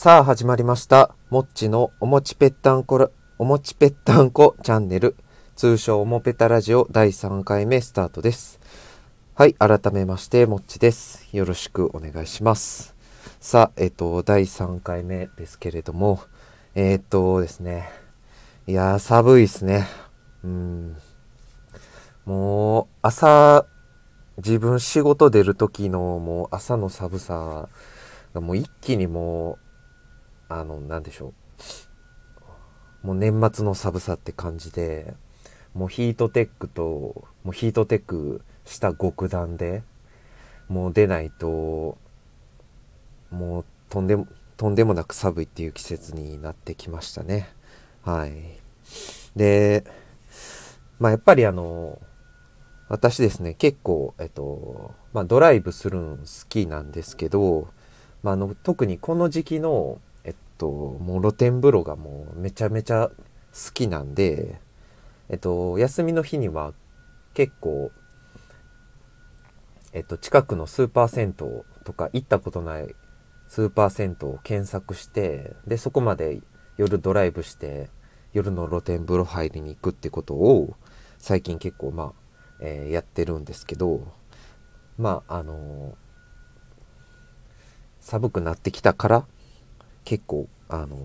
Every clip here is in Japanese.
さあ始まりました。もっちのおもちぺったんこら、おもちぺったんこチャンネル。通称おもぺたラジオ第3回目スタートです。はい、改めまして、もっちです。よろしくお願いします。さあ、えっと、第3回目ですけれども、えっとですね、いやー、寒いですね。うん。もう、朝、自分仕事出る時のもう朝の寒さがもう一気にもう、あの、なんでしょう。もう年末の寒さって感じで、もうヒートテックと、もうヒートテックした極暖で、もう出ないと、もうとんでも、とんでもなく寒いっていう季節になってきましたね。はい。で、まあやっぱりあの、私ですね、結構、えっと、まあドライブするん好きなんですけど、まああの、特にこの時期の、と、もう露天風呂がもうめちゃめちゃ好きなんで、えっと、休みの日には結構、えっと、近くのスーパー銭湯とか行ったことないスーパー銭湯を検索して、で、そこまで夜ドライブして、夜の露天風呂入りに行くってことを、最近結構まあ、えーやってるんですけど、まあ、あの寒くなってきたから、結構、あの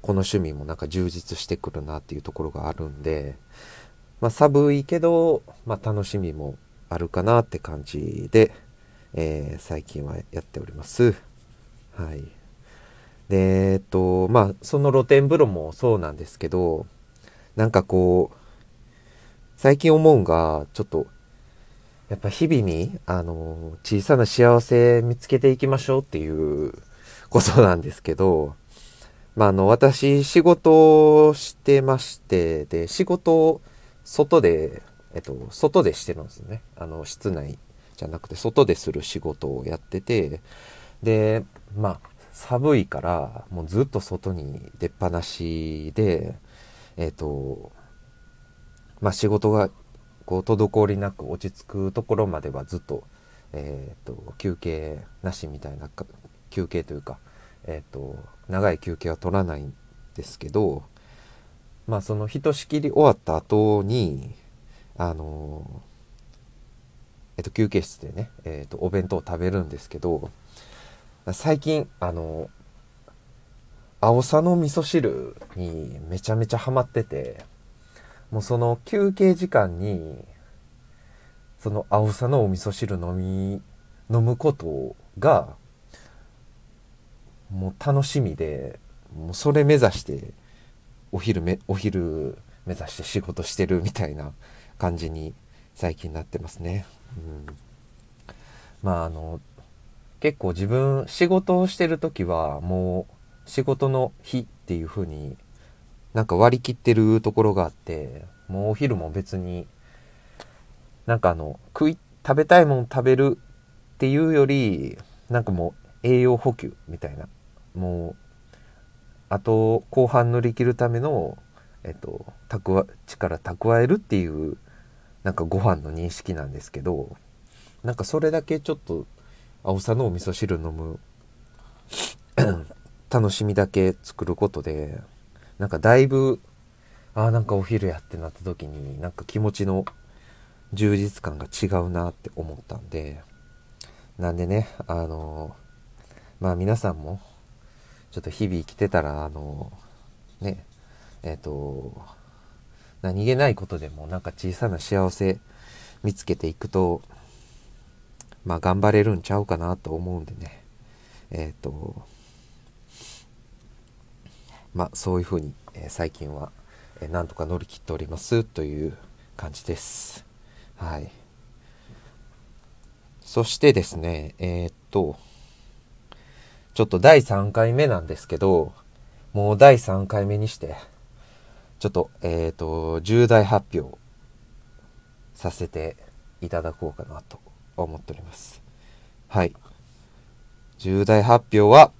この趣味もなんか充実してくるなっていうところがあるんで、まあ寒いけど、まあ楽しみもあるかなって感じで、えー最近はやっております。はい。で、えっと、まあその露天風呂もそうなんですけど、なんかこう、最近思うんが、ちょっと、やっぱ日々に、あの、小さな幸せ見つけていきましょうっていうことなんですけど、まあ、あの、私、仕事をしてまして、で、仕事を外で、えっと、外でしてるんですね。あの、室内じゃなくて、外でする仕事をやってて、で、まあ、寒いから、もうずっと外に出っ放しで、えっと、まあ、仕事がこう滞りなく落ち着くところまではずっと,、えー、と休憩なしみたいな休憩というか、えー、と長い休憩は取らないんですけどまあそのひとしきり終わった後にあのえっと休憩室でね、えっとお弁当を食べるんですけど最近あの青さの味噌汁にめちゃめちゃハマっててもうその休憩時間にその青さのお味噌汁飲み飲むことがもう楽しみでもうそれ目指してお昼めお昼目指して仕事してるみたいな感じに最近なってますね。うん、まああの結構自分仕事をしてる時はもう仕事の日っていう風になんか割り切ってるところがあって、もうお昼も別に、なんかあの、食い、食べたいもん食べるっていうより、なんかもう栄養補給みたいな。もう、あと後半乗り切るための、えっと、蓄、力蓄えるっていう、なんかご飯の認識なんですけど、なんかそれだけちょっと、青さのお味噌汁飲む 楽しみだけ作ることで、なんかだいぶ、ああ、なんかお昼やってなった時に、なんか気持ちの充実感が違うなって思ったんで、なんでね、あのまあ皆さんも、ちょっと日々生きてたら、あのね、えっ、と、何気ないことでもなんか小さな幸せ見つけていくと、まあ頑張れるんちゃうかなと思うんでね、えっ、と、まあそういうふうに、えー最近は、えーなんとか乗り切っておりますという感じです。はい。そしてですね、えっと、ちょっと第3回目なんですけど、もう第3回目にして、ちょっと、えーっと、重大発表させていただこうかなと思っております。はい。重大発表は、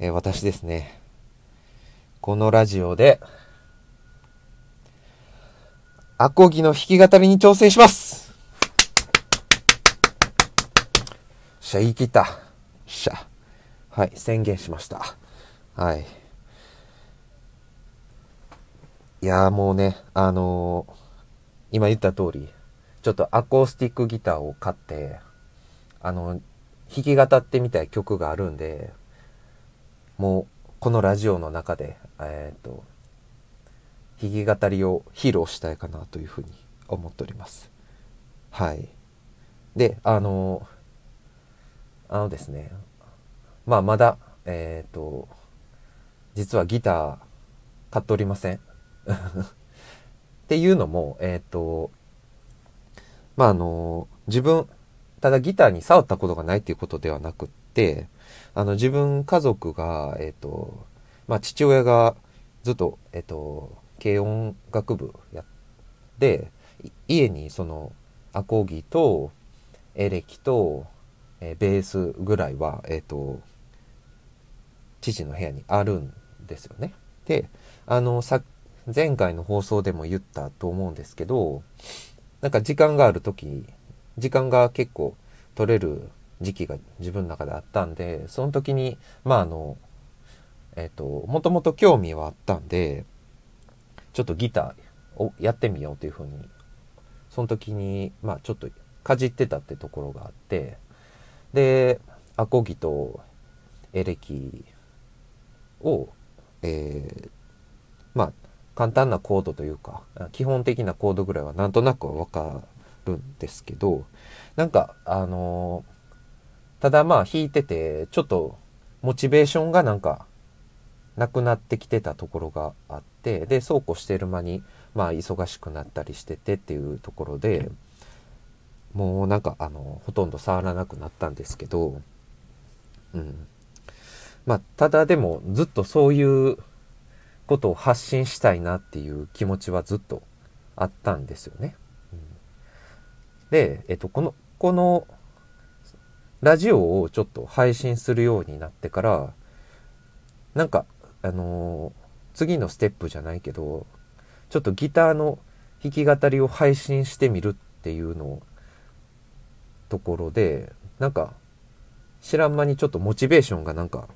えー私ですね、このラジオで、アコギの弾き語りに挑戦しますしゃ、言い切った。はい宣言しました。はい。いやもうねあのー、今言った通りちょっとアコースティックギターを買ってあの弾き語ってみたい曲があるんでもうこのラジオの中でえっ、ー、と弾き語りを披露したいかなというふうに思っております。はい。であのあのですねまあまだえっ、ー、と実はギター買っておりません。っていうのもえっ、ー、とまああの自分ただギターに触ったことがないっていうことではなくってあの自分家族がえっ、ー、とまあ父親がずっとえっ、と軽音楽部やって家にそのアコギとエレキと、えー、ベースぐらいは、えっ、と父の部屋にあるんですよね。であのさ前回の放送でも言ったと思うんですけどなんか時間がある時時間が結構取れる時期が自分の中であったんでその時にまああのえっ、ー、ともともと興味はあったんでちょっとギターをやってみようというふうにその時にまあちょっとかじってたってところがあってでアコギとエレキを、えー、まあ簡単なコードというか基本的なコードぐらいはなんとなくわかるんですけどなんかあのー、ただまあ弾いててちょっとモチベーションがなんかなくなってきてたところがあってでそうこうしてる間にまあ忙しくなったりしててっていうところでもうなんかあのほとんど触らなくなったんですけどうん。まあただでもずっとそういうことを発信したいなっていう気持ちはずっとあったんですよね。うん、で、えっと、この、このラジオをちょっと配信するようになってから、なんか、あのー、次のステップじゃないけど、ちょっとギターの弾き語りを配信してみるっていうのをところで、なんか、知らん間にちょっとモチベーションがなんか、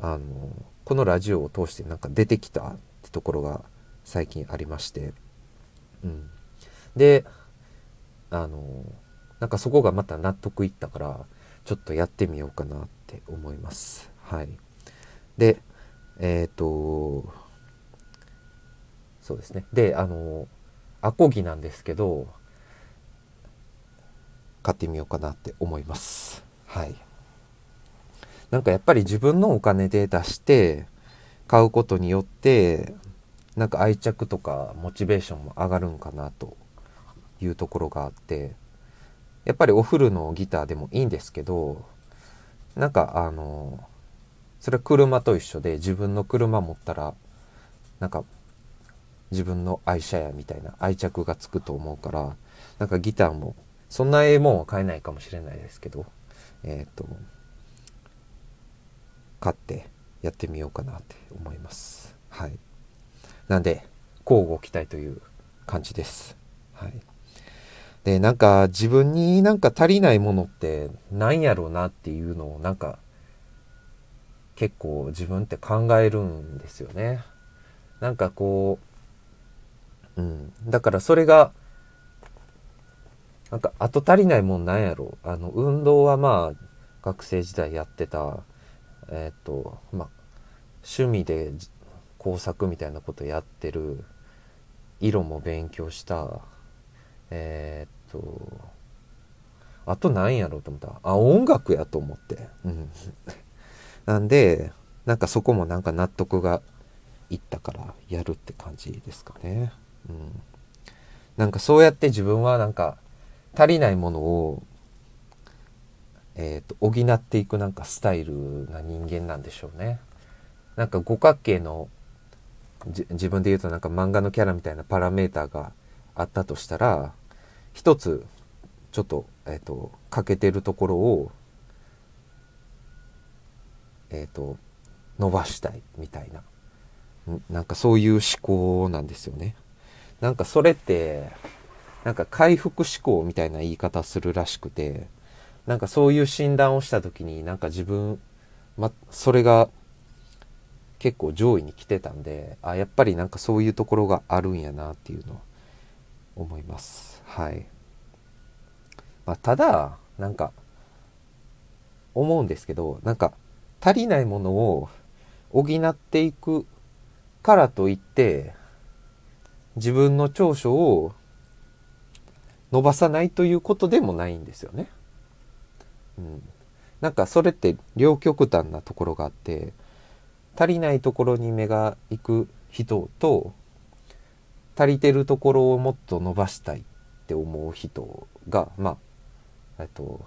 あのこのラジオを通してなんか出てきたってところが最近ありまして、うん。で、あの、なんかそこがまた納得いったから、ちょっとやってみようかなって思います。はい。で、えっ、ー、と、そうですね。で、あの、アコギなんですけど、買ってみようかなって思います。はい。なんかやっぱり自分のお金で出して買うことによってなんか愛着とかモチベーションも上がるんかなというところがあってやっぱりおフルのギターでもいいんですけどなんかあのそれは車と一緒で自分の車持ったらなんか自分の愛車やみたいな愛着がつくと思うからなんかギターもそんなええもんは買えないかもしれないですけどえっ、と買ってやってみようかなって思います。はい。なんで、交互期待という感じです。はい。で、なんか自分になんか足りないものって何やろうなっていうのをなんか結構自分って考えるんですよね。なんかこう、うん。だからそれが、なんか後足りないもんなんやろう。あの、運動はまあ学生時代やってたえっ、ー、とまあ趣味で工作みたいなことやってる色も勉強したえっ、ー、とあと何やろうと思った。あ音楽やと思って。うん。なんでなんかそこもなんか納得がいったからやるって感じですかね。うん。なんかそうやって自分はなんか足りないものをえーと、補っていくなんかスタイルな人間なんでしょうね。なんか五角形の自分で言うとなんか漫画のキャラみたいなパラメーターがあったとしたら一つちょっと,、えーと、欠けてるところを、えーと伸ばしたいみたいななんかそういう思考なんですよね。なんかそれってなんか回復思考みたいな言い方するらしくてなんかそういう診断をした時になんか自分ま、それが結構上位に来てたんであやっぱりなんかそういうところがあるんやなっていうのを思いますはい、まあ、ただなんか思うんですけどなんか足りないものを補っていくからといって自分の長所を伸ばさないということでもないんですよね。うん、なんかそれって両極端なところがあって足りないところに目が行く人と足りてるところをもっと伸ばしたいって思う人がまあえっと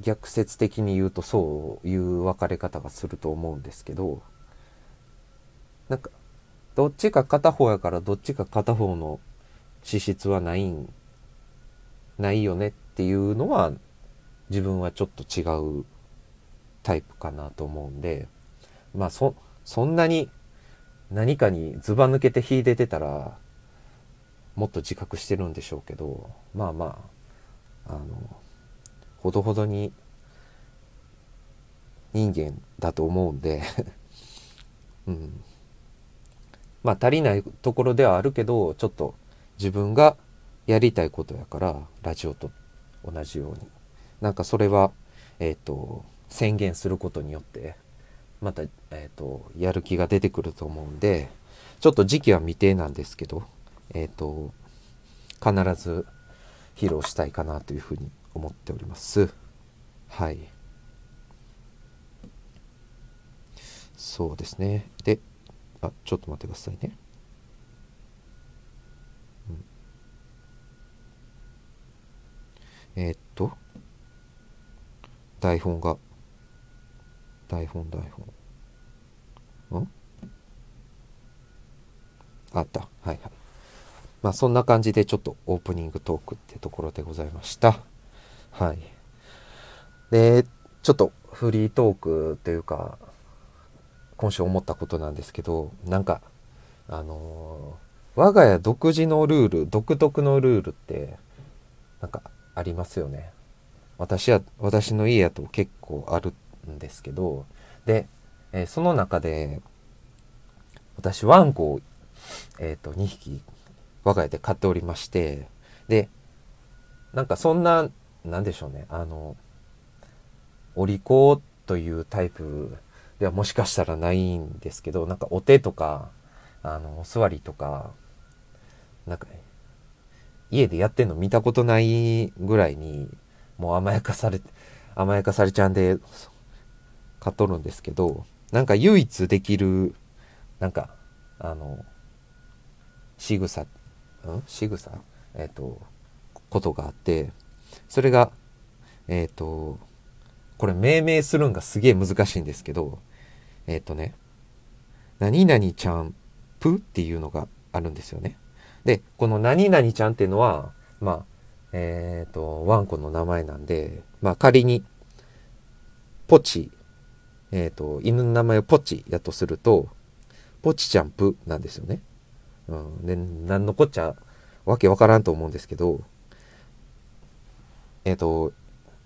逆説的に言うとそういう分かれ方がすると思うんですけどなんかどっちか片方やからどっちか片方の資質はないんないよねっていうのは自分はちょっと違うタイプかなと思うんでまあそそんなに何かにずば抜けて秀でてたらもっと自覚してるんでしょうけどまあまああのほどほどに人間だと思うんで うん。まあ足りないところではあるけどちょっと自分がやりたいことやからラジオと同じようになんかそれはえっ、と宣言することによってまた、えーと、やる気が出てくると思うんでちょっと時期は未定なんですけどえっ、と必ず披露したいかなというふうに思っております。はい。そうですね。であちょっと待ってくださいね、えー、っと台本が。台本台本。ん？あった。はいはい。まあそんな感じでちょっとオープニングトークってところでございました。はい。でちょっとフリートークというか今週思ったことなんですけどなんかあのー、我が家独自のルール独特のルールってなんかありますよね。私は私の家やと結構あるんですけどで、えー、その中で私ワンコを、えーと、2匹我が家で飼っておりましてでなんかそんななんでしょうねあのお利口というタイプではもしかしたらないんですけどなんかお手とかあのお座りとかなんか、ね、家でやってんの見たことないぐらいにもう甘やかされ甘やかされちゃうんで買っとるんですけどなんか唯一できるなんかあの仕草ん？仕草？えっ、ー、とことがあってそれがえっ、ー、とこれ命名するんがすげえ難しいんですけどえっ、ー、とね何々ちゃんぷっていうのがあるんですよね。でこの何々ちゃんっていうのはまあえっ、ー、とワンコの名前なんでまあ仮にポチえっ、ー、と犬の名前をポチやとするとポチちゃんぷなんですよねうんで何のこっちゃわけわからんと思うんですけどえっ、と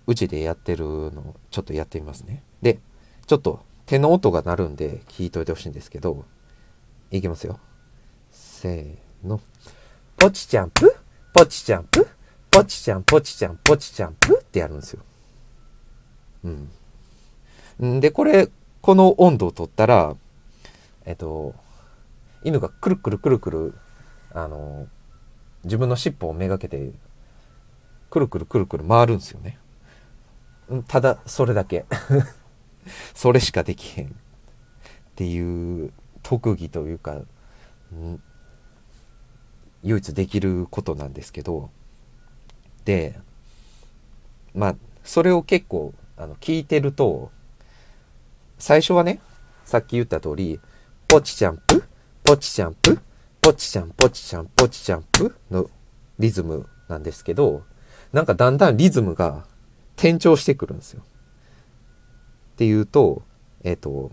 うちでやってるのちょっとやってみますね。で、ちょっと手の音が鳴るんで聞いといてほしいんですけど、いきますよ。せーの。ポチちゃんプポチちゃんプポチちゃんポチちゃんポチちゃんプってやるんですよ。うん。んで、これ、この温度を取ったら、えっと、犬がくるくるくるくる、あの、自分の尻尾をめがけて、くるくるくるくる回るんですよね。ただそれだけ それしかできへんっていう特技というか、唯一できることなんですけどでまあそれを結構あの聞いてると最初はねさっき言った通りポチちゃんプポチちゃんプポチちゃんポチちゃんポチちゃんプのリズムなんですけどなんかだんだんリズムが転調してくるんですよ。っていうと、えっ、ー、と、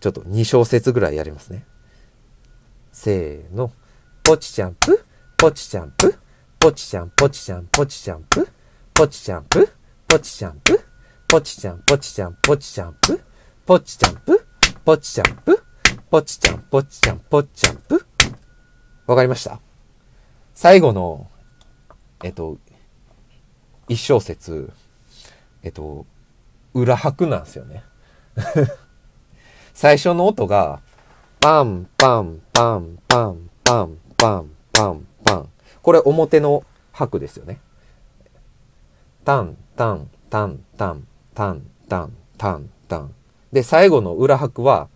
ちょっと2小節ぐらいやりますね。せーの。ポチちゃんプ、ポチちゃんプ、ポチちゃん、ポチちゃん、ポチちゃんぷ。ポチちゃんぷ。ポチちゃんぷ。ポチちゃん、ポチちゃん、ポチちゃんぷ。ポチちゃんぷ。ポチちゃんぷ。ポチちゃん、ポチちゃん、ポチちゃんぷ。わかりました最後の、えっと、一小節、えっと、裏拍なんですよね。最初の音が、パンパンパンパンパンパンこれ表の拍ですよね。タン、タン、タン、タン、タン、タン、タン、タン。で、最後の裏拍は、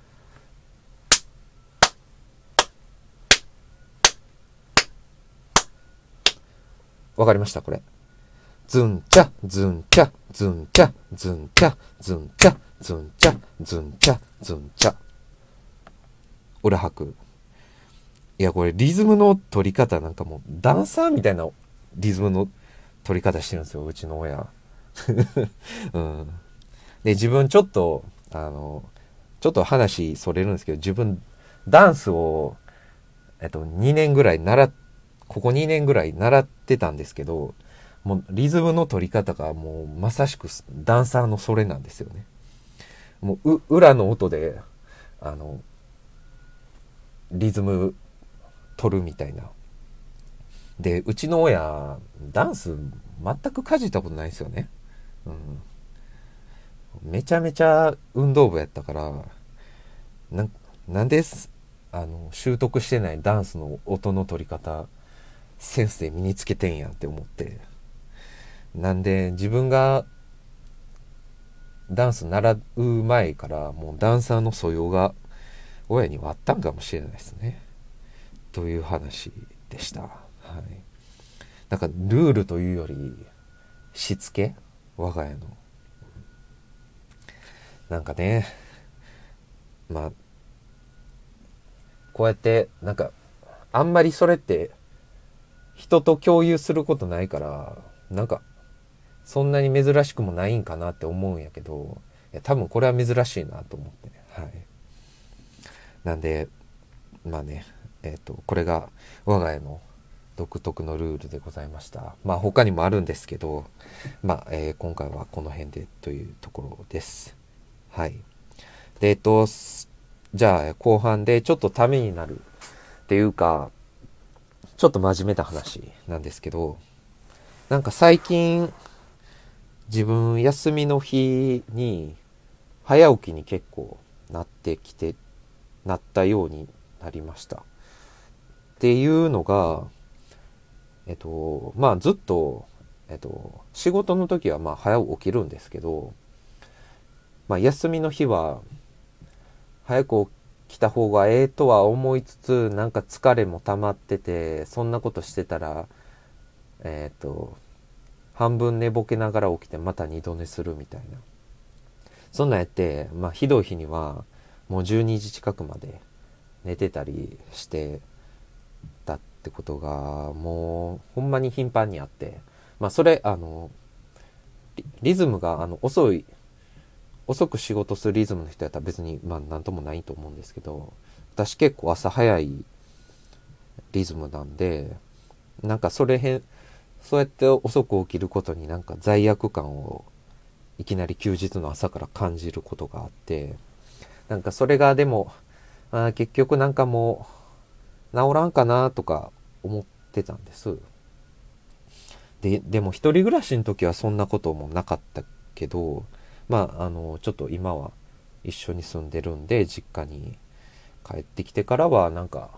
わかりました？これ。ズンチャ、ズンチャ、ズンチャ、ズンチャ、ズンチャ、ズンチャ、ズンチャ、ズンチャ。裏拍。いや、これリズムの取り方なんかもうダンサーみたいなリズムの取り方してるんですよ、うちの親。うん。で、自分ちょっと、あの、ちょっと話それるんですけど、自分ダンスを、えっと、2年ぐらい習っ、ここ2年ぐらい習ってたんですけど、もうリズムの取り方がもうまさしくダンサーのそれなんですよね。もう、裏の音で、あの、リズム取るみたいな。で、うちの親、ダンス全くかじったことないですよね。うん。めちゃめちゃ運動部やったから、ななんであの、習得してないダンスの音の取り方、センスで身につけてんやって思って。なんで、自分がダンス習う前からもうダンサーの素養が親にはあったんかもしれないですね。という話でした。はい。なんかルールというよりしつけ我が家の。なんかね、まあ、こうやってなんかあんまりそれって人と共有することないからなんかそんなに珍しくもないんかなって思うんやけどいや多分これは珍しいなと思ってはいなんでまあねえ、ー、とこれが我が家の独特のルールでございました。まあ他にもあるんですけどまあ、えー、今回はこの辺でというところです。はい。でえっ、とじゃあ後半でちょっとためになるっていうかちょっと真面目な話なんですけどなんか最近自分休みの日に早起きに結構なってきてなったようになりました。っていうのがえっとまあずっとえっと仕事の時はまあ早起きるんですけどまあ休みの日は早く起きた方がええとは思いつつなんか疲れも溜まっててそんなことしてたらえっと半分寝ぼけながら起きてまた二度寝するみたいな。そんなんやってまあひどい日にはもう12時近くまで寝てたりしてってことがもうほんまに頻繁にあってまあそれあのリズムがあの遅い遅く仕事するリズムの人やったら別にまあ何ともないと思うんですけど私結構朝早いリズムなんでなんかそれへんそうやって遅く起きることになんか罪悪感をいきなり休日の朝から感じることがあってなんかそれがでもあ結局なんかもう治らんかなとか思ってたんです。ででも一人暮らしの時はそんなこともなかったけどまああのちょっと今は一緒に住んでるんで実家に帰ってきてからはなんか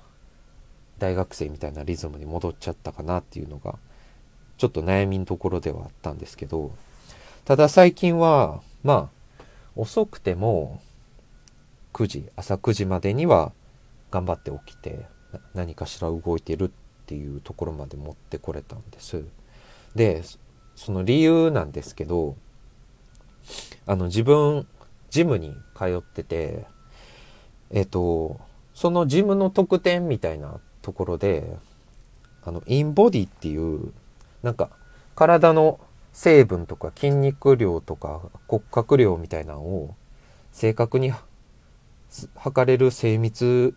大学生みたいなリズムに戻っちゃったかなっていうのがちょっと悩みのところではあったんですけど、ただ最近は、まあ、遅くても9時、朝9時までには頑張って起きて何かしら動いてるっていうところまで持ってこれたんです。で、その理由なんですけど、あの自分、ジムに通ってて、えっと、そのジムの特典みたいなところで、あの、インボディっていうなんか体の成分とか筋肉量とか骨格量みたいなのを正確に測れる精密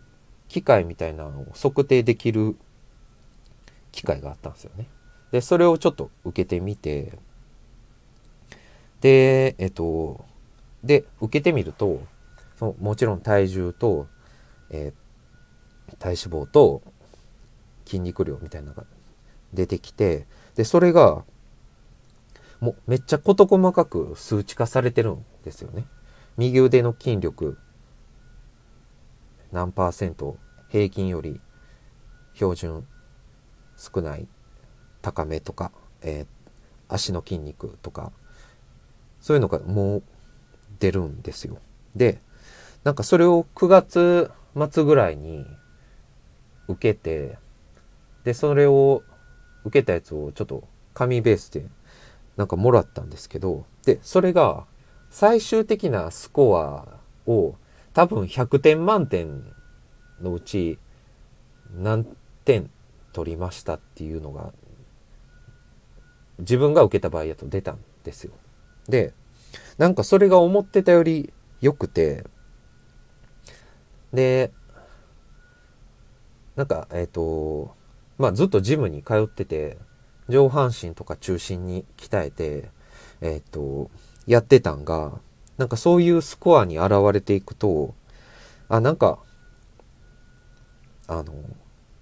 機械みたいなのを測定できる機械があったんですよね。で、それをちょっと受けてみて、で、えっと、で、受けてみると、そのもちろん体重と、えー、体脂肪と筋肉量みたいなのが出てきて、で、それが、もうめっちゃ事細かく数値化されてるんですよね。右腕の筋力何パーセント平均より標準少ない高めとか、えー、足の筋肉とかそういうのがもう出るんですよ。でなんかそれを9月末ぐらいに受けてでそれを受けたやつをちょっと紙ベースでなんかもらったんですけどでそれが最終的なスコアを多分100点満点のうち何点取りましたっていうのが自分が受けた場合やと出たんですよ。で、なんかそれが思ってたより良くて、で、なんか、えっ、ー、と、まあずっとジムに通ってて、上半身とか中心に鍛えて、えっ、ー、と、やってたんが、なんかそういうスコアに現れていくと、あ、なんか、あの、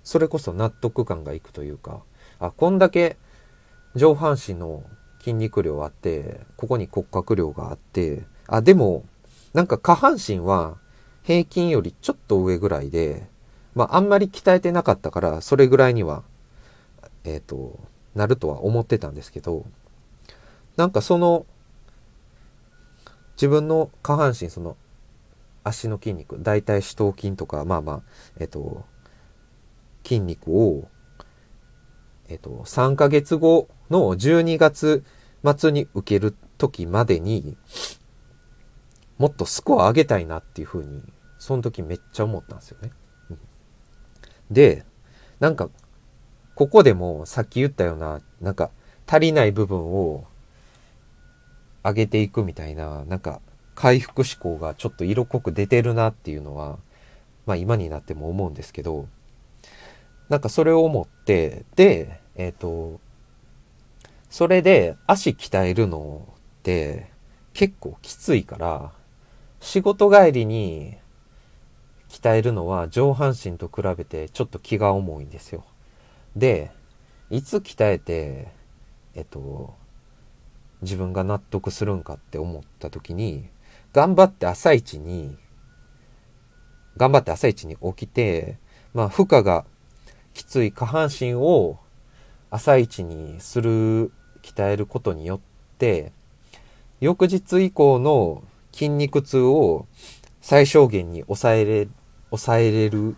それこそ納得感がいくというか、あ、こんだけ上半身の筋肉量あって、ここに骨格量があって、あ、でも、なんか下半身は平均よりちょっと上ぐらいで、まああんまり鍛えてなかったから、それぐらいには、えっ、ー、と、なるとは思ってたんですけど、なんかその、自分の下半身、その、足の筋肉、大腿四頭筋とか、まあまあ、えっ、と、筋肉を、えっ、と、3ヶ月後の12月末に受ける時までに、もっとスコア上げたいなっていうふうに、その時めっちゃ思ったんですよね。で、なんか、ここでもさっき言ったような、なんか足りない部分を上げていくみたいな、なんか回復思考がちょっと色濃く出てるなっていうのは、まあ今になっても思うんですけど、なんかそれを思って、で、えっ、ー、と、それで足鍛えるのって結構きついから、仕事帰りに鍛えるのは上半身と比べてちょっと気が重いんですよ。で、いつ鍛えて、えっと、自分が納得するんかって思った時に、頑張って朝一に、頑張って朝一に起きて、まあ負荷がきつい下半身を朝一にする、鍛えることによって、翌日以降の筋肉痛を最小限に抑えれ、抑えれる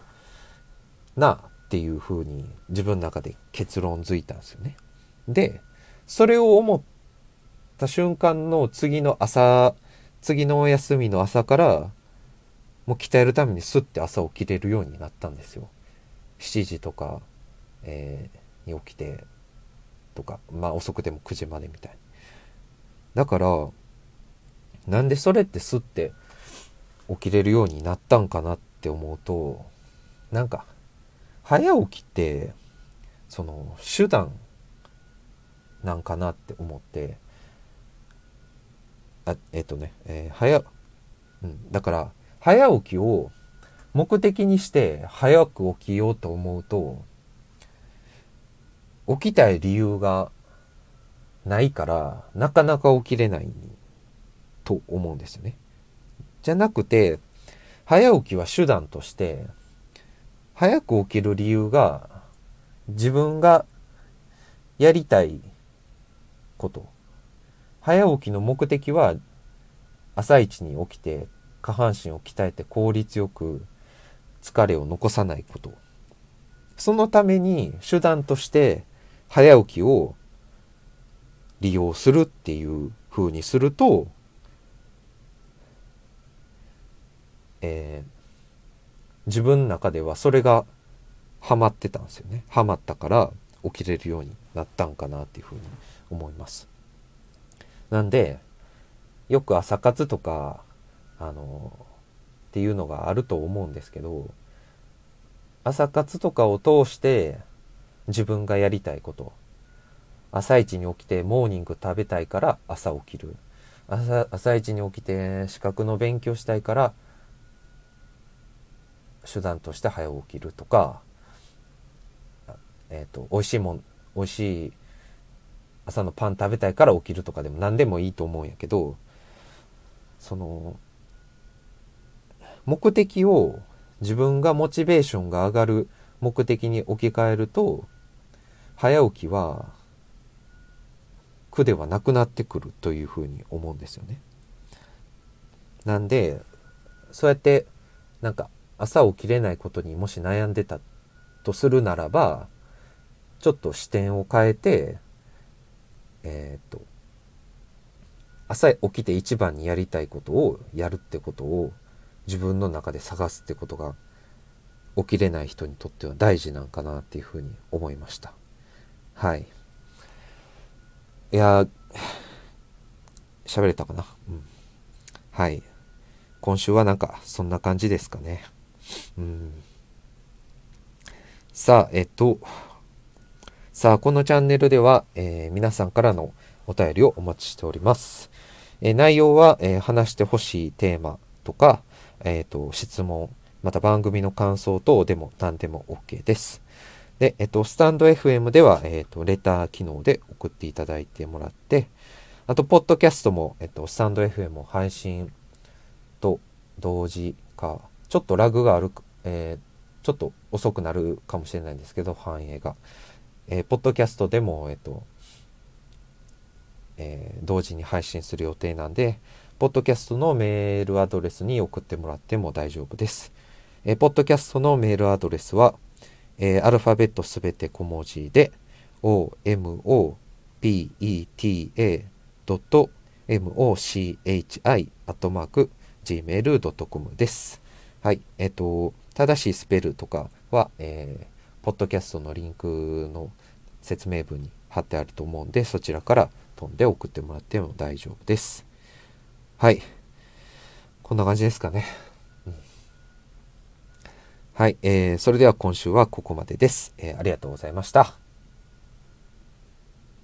なっていう風に自分の中で結論づいたんですよね。で、それを思った瞬間の次の朝、次のお休みの朝から、もう鍛えるためにスッて朝起きれるようになったんですよ。7時とか、えー、に起きてとかまあ遅くても9時までみたいだからなんでそれってすって起きれるようになったんかなって思うとなんか早起きってその手段なんかなって思ってあえっ、とね、えー、早、うん、だから早起きを目的にして早く起きようと思うと、起きたい理由がないから、なかなか起きれないと思うんですよね。じゃなくて、早起きは手段として、早く起きる理由が、自分がやりたいこと。早起きの目的は、朝一に起きて下半身を鍛えて効率よく疲れを残さないこと。そのために手段として早起きを利用するっていう風にすると、えー、自分の中ではそれがハマってたんですよね。ハマったから起きれるようになったんかなっていう風に思います。なんで、よく朝活とか、あの、っていうのがあると思うんですけど朝活とかを通して自分がやりたいこと朝一に起きてモーニング食べたいから朝起きる。朝朝一に起きて資格の勉強したいから手段として早起きるとか、えっ、ー、と美味しいもん美味しい朝のパン食べたいから起きるとかでも何でもいいと思うんやけどその目的を自分がモチベーションが上がる目的に置き換えると早起きは苦ではなくなってくるというふうに思うんですよね。なんでそうやってなんか朝起きれないことにもし悩んでたとするならばちょっと視点を変えてえっ、と朝起きて一番にやりたいことをやるってことを自分の中で探すってことが起きれない人にとっては大事なんかなっていうふうに思いました。はい。いや喋れたかな？うん。はい。今週はなんかそんな感じですかね。うん。さあ、えっと、さあ、このチャンネルでは、えー、皆さんからのお便りをお待ちしております。えー、内容は、えー、話してほしいテーマとか、えっ、と、質問、また番組の感想等でも何でも OK です。で、えっと、スタンド FM では、えっと、レター機能で送っていただいてもらって、あと、ポッドキャストも、えっと、スタンド FM 配信と同時か、ちょっとラグがある、えー、ちょっと遅くなるかもしれないんですけど、反映が。えー、ポッドキャストでも、えっと、えー、同時に配信する予定なんで、ポッドキャストのメールアドレスに送ってもらっても大丈夫です。えー、ポッドキャストのメールアドレスは、えー、アルファベットすべて小文字で omopeta.mochi.gmail.com です。はい。えっ、ー、と、正しいスペルとかは、えー、ポッドキャストのリンクの説明文に貼ってあると思うんで、そちらから飛んで送ってもらっても大丈夫です。はい。こんな感じですかね。うんはい、えー、それでは今週はここまでです。えー、ありがとうございました。